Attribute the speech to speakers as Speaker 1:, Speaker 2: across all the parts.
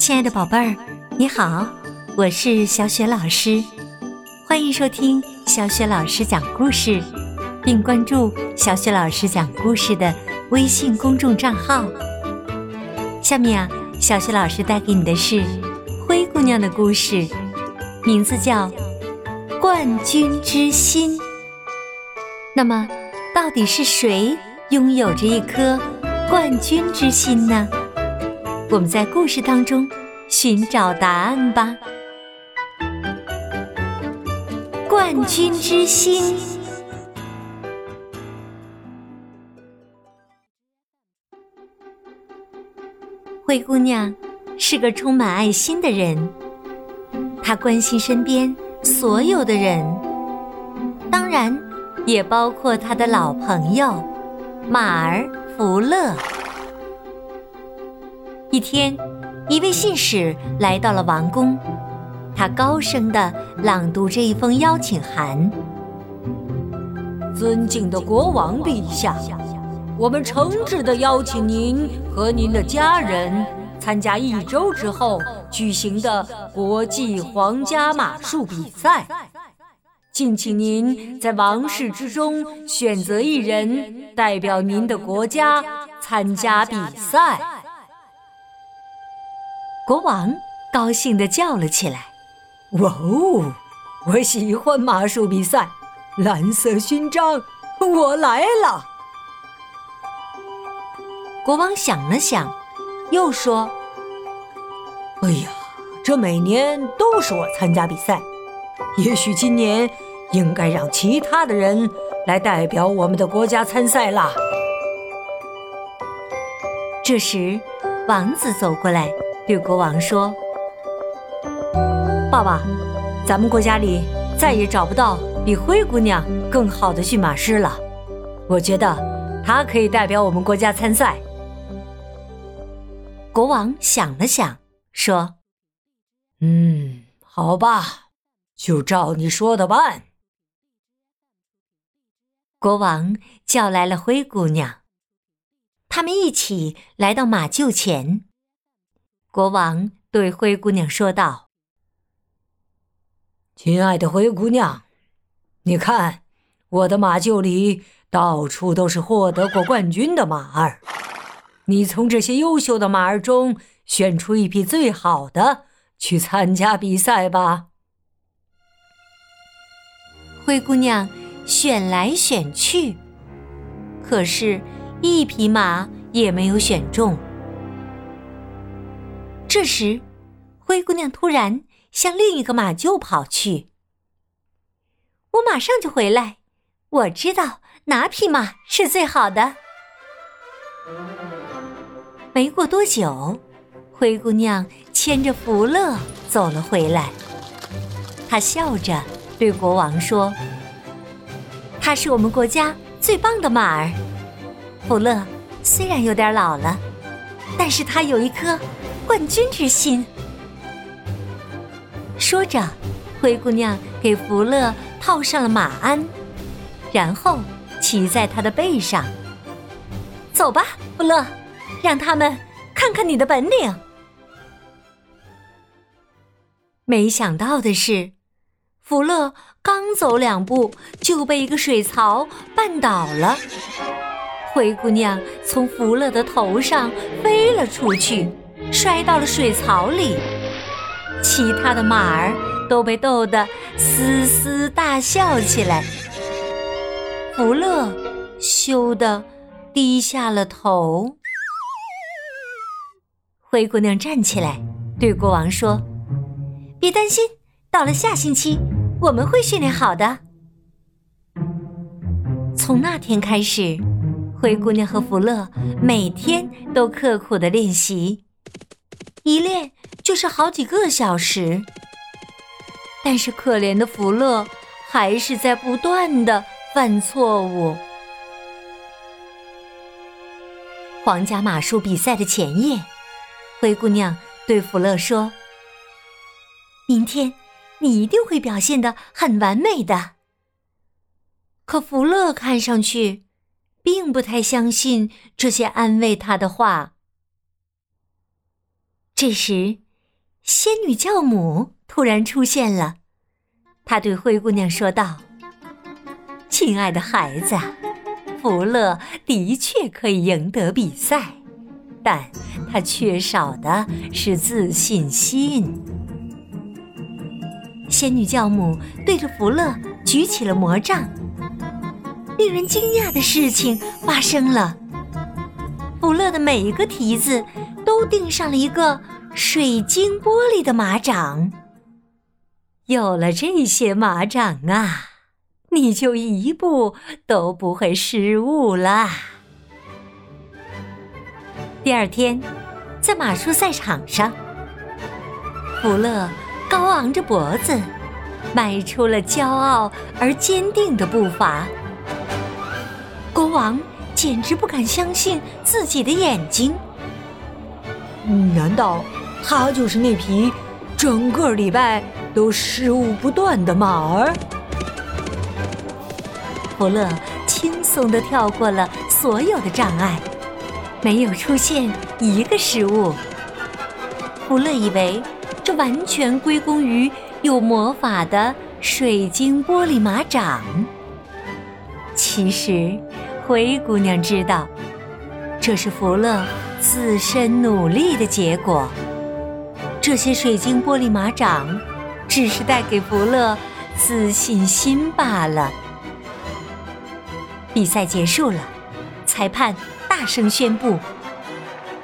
Speaker 1: 亲爱的宝贝儿，你好，我是小雪老师，欢迎收听小雪老师讲故事，并关注小雪老师讲故事的微信公众账号。下面啊，小雪老师带给你的是灰姑娘的故事，名字叫《冠军之心》。那么，到底是谁拥有着一颗冠军之心呢？我们在故事当中寻找答案吧。冠军之心，灰姑娘是个充满爱心的人，她关心身边所有的人，当然也包括她的老朋友马儿福乐。一天，一位信使来到了王宫，他高声的朗读这一封邀请函：“
Speaker 2: 尊敬的国王陛下，我们诚挚的邀请您和您的家人参加一周之后举行的国际皇家马术比赛，敬请您在王室之中选择一人代表您的国家参加比赛。”
Speaker 1: 国王高兴地叫了起来：“
Speaker 2: 哇哦，我喜欢马术比赛！蓝色勋章，我来了！”
Speaker 1: 国王想了想，又说：“
Speaker 2: 哎呀，这每年都是我参加比赛，也许今年应该让其他的人来代表我们的国家参赛啦。”
Speaker 1: 这时，王子走过来。对国王说：“
Speaker 2: 爸爸，咱们国家里再也找不到比灰姑娘更好的驯马师了。我觉得她可以代表我们国家参赛。”
Speaker 1: 国王想了想，说：“
Speaker 2: 嗯，好吧，就照你说的办。”
Speaker 1: 国王叫来了灰姑娘，他们一起来到马厩前。国王对灰姑娘说道：“
Speaker 2: 亲爱的灰姑娘，你看，我的马厩里到处都是获得过冠军的马儿。你从这些优秀的马儿中选出一匹最好的，去参加比赛吧。”
Speaker 1: 灰姑娘选来选去，可是，一匹马也没有选中。这时，灰姑娘突然向另一个马厩跑去。我马上就回来，我知道哪匹马是最好的。没过多久，灰姑娘牵着福乐走了回来。她笑着对国王说：“他是我们国家最棒的马儿。福乐虽然有点老了，但是他有一颗……”冠军之心。说着，灰姑娘给福乐套上了马鞍，然后骑在他的背上。走吧，福乐，让他们看看你的本领。没想到的是，福乐刚走两步就被一个水槽绊倒了，灰姑娘从福乐的头上飞了出去。摔到了水槽里，其他的马儿都被逗得嘶嘶大笑起来。福乐羞得低下了头。灰姑娘站起来，对国王说：“别担心，到了下星期，我们会训练好的。”从那天开始，灰姑娘和福乐每天都刻苦的练习。一练就是好几个小时，但是可怜的福乐还是在不断的犯错误。皇家马术比赛的前夜，灰姑娘对福乐说：“明天你一定会表现的很完美的。”可福乐看上去并不太相信这些安慰他的话。这时，仙女教母突然出现了。她对灰姑娘说道：“亲爱的孩子，福乐的确可以赢得比赛，但他缺少的是自信心。”仙女教母对着福乐举起了魔杖。令人惊讶的事情发生了。福乐的每一个蹄子都钉上了一个水晶玻璃的马掌。有了这些马掌啊，你就一步都不会失误啦。第二天，在马术赛场上，福乐高昂着脖子，迈出了骄傲而坚定的步伐。国王。简直不敢相信自己的眼睛！
Speaker 2: 难道他就是那匹整个礼拜都失误不断的马儿？
Speaker 1: 福乐轻松地跳过了所有的障碍，没有出现一个失误。福乐以为这完全归功于有魔法的水晶玻璃马掌，其实。灰姑娘知道，这是福乐自身努力的结果。这些水晶玻璃马掌，只是带给福乐自信心罢了。比赛结束了，裁判大声宣布：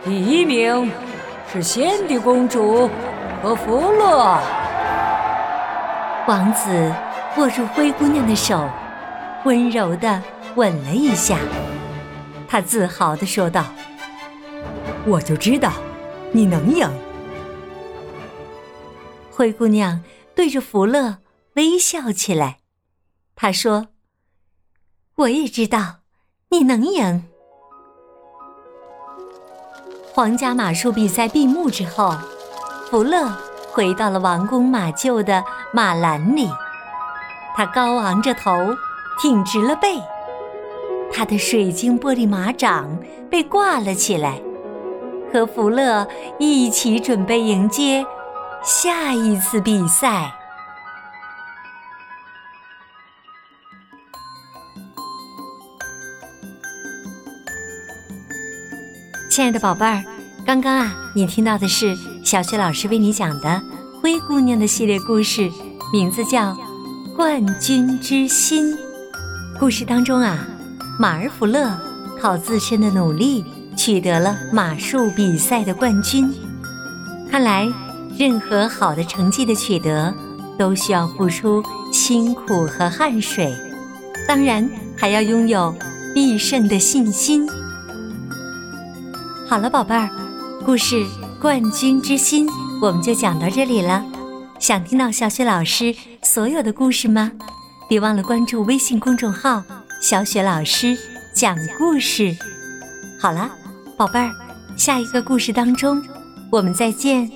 Speaker 2: 第一名是仙帝公主和福乐。
Speaker 1: 王子握住灰姑娘的手，温柔的。吻了一下，他自豪地说道：“
Speaker 2: 我就知道，你能赢。”
Speaker 1: 灰姑娘对着福乐微笑起来，她说：“我也知道，你能赢。”皇家马术比赛闭幕之后，福乐回到了王宫马厩的马栏里，他高昂着头，挺直了背。他的水晶玻璃马掌被挂了起来，和福乐一起准备迎接下一次比赛。亲爱的宝贝儿，刚刚啊，你听到的是小雪老师为你讲的《灰姑娘》的系列故事，名字叫《冠军之心》。故事当中啊。马尔福勒靠自身的努力取得了马术比赛的冠军。看来，任何好的成绩的取得都需要付出辛苦和汗水，当然还要拥有必胜的信心。好了，宝贝儿，故事《冠军之心》我们就讲到这里了。想听到小雪老师所有的故事吗？别忘了关注微信公众号。小雪老师讲故事，好了，宝贝儿，下一个故事当中，我们再见。